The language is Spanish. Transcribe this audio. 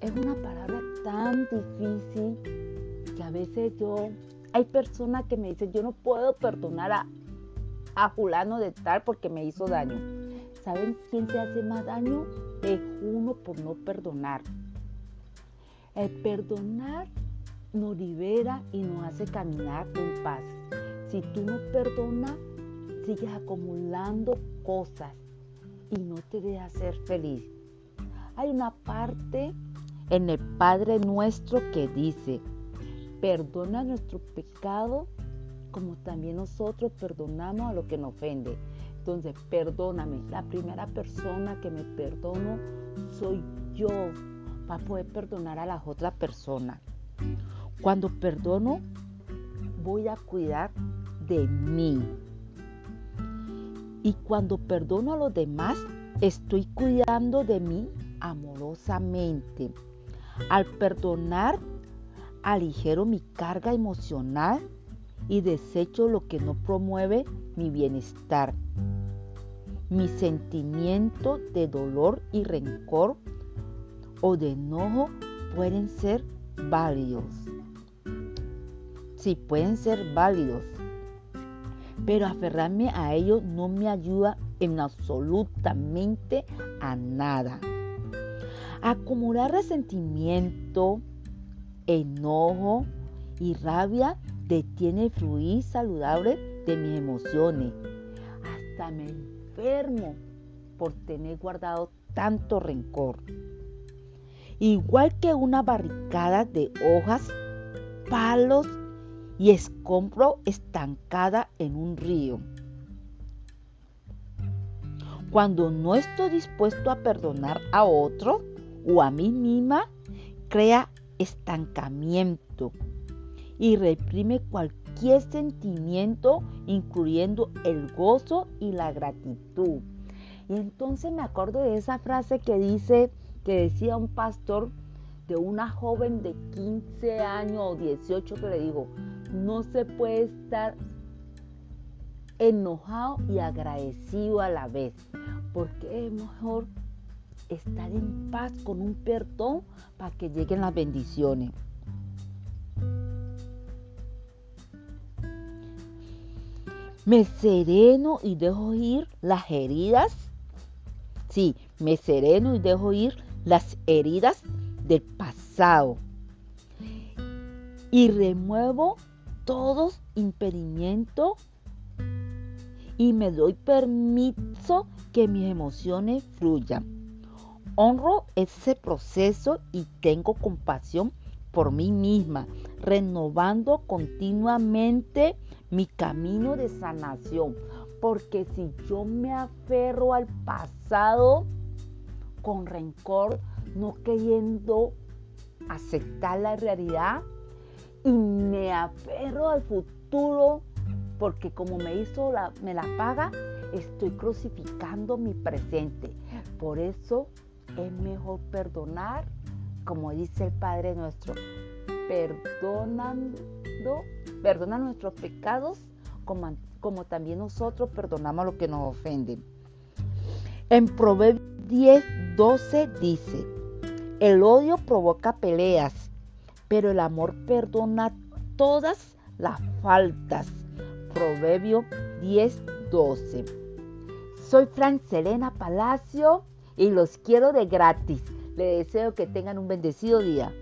es una palabra tan difícil que a veces yo, hay personas que me dicen, yo no puedo perdonar a, a de tal porque me hizo daño. ¿Saben quién se hace más daño? Es uno por no perdonar. El perdonar nos libera y nos hace caminar en paz. Si tú no perdonas, sigues acumulando cosas y no te deja ser feliz. Hay una parte en el Padre nuestro que dice, perdona nuestro pecado como también nosotros perdonamos a lo que nos ofende. Entonces, perdóname. La primera persona que me perdono soy yo para poder perdonar a las otras personas. Cuando perdono, voy a cuidar de mí. Y cuando perdono a los demás, estoy cuidando de mí amorosamente. Al perdonar, aligero mi carga emocional y desecho lo que no promueve mi bienestar. Mis sentimientos de dolor y rencor o de enojo pueden ser válidos. Sí, pueden ser válidos. Pero aferrarme a ellos no me ayuda en absolutamente a nada. Acumular resentimiento, enojo y rabia detiene el fluir saludable de mis emociones. Hasta me enfermo por tener guardado tanto rencor. Igual que una barricada de hojas, palos y escombro estancada en un río. Cuando no estoy dispuesto a perdonar a otro o a mí misma, crea estancamiento y reprime cualquier sentimiento, incluyendo el gozo y la gratitud. Y entonces me acuerdo de esa frase que dice, que decía un pastor de una joven de 15 años o 18 que le dijo, no se puede estar enojado y agradecido a la vez, porque es mejor estar en paz con un perdón para que lleguen las bendiciones. Me sereno y dejo ir las heridas. Sí, me sereno y dejo ir las heridas del pasado. Y remuevo todos impedimentos y me doy permiso que mis emociones fluyan. Honro ese proceso y tengo compasión por mí misma, renovando continuamente mi camino de sanación. Porque si yo me aferro al pasado con rencor, no queriendo aceptar la realidad, y me aferro al futuro porque como me hizo la, me la paga, estoy crucificando mi presente. Por eso es mejor perdonar, como dice el Padre nuestro, perdonando, perdona nuestros pecados como, también nosotros perdonamos lo que nos ofenden. En Proverbios 10, 12 dice, el odio provoca peleas pero el amor perdona todas las faltas. Proverbio 10, 12. Soy Fran Selena Palacio y los quiero de gratis. Le deseo que tengan un bendecido día.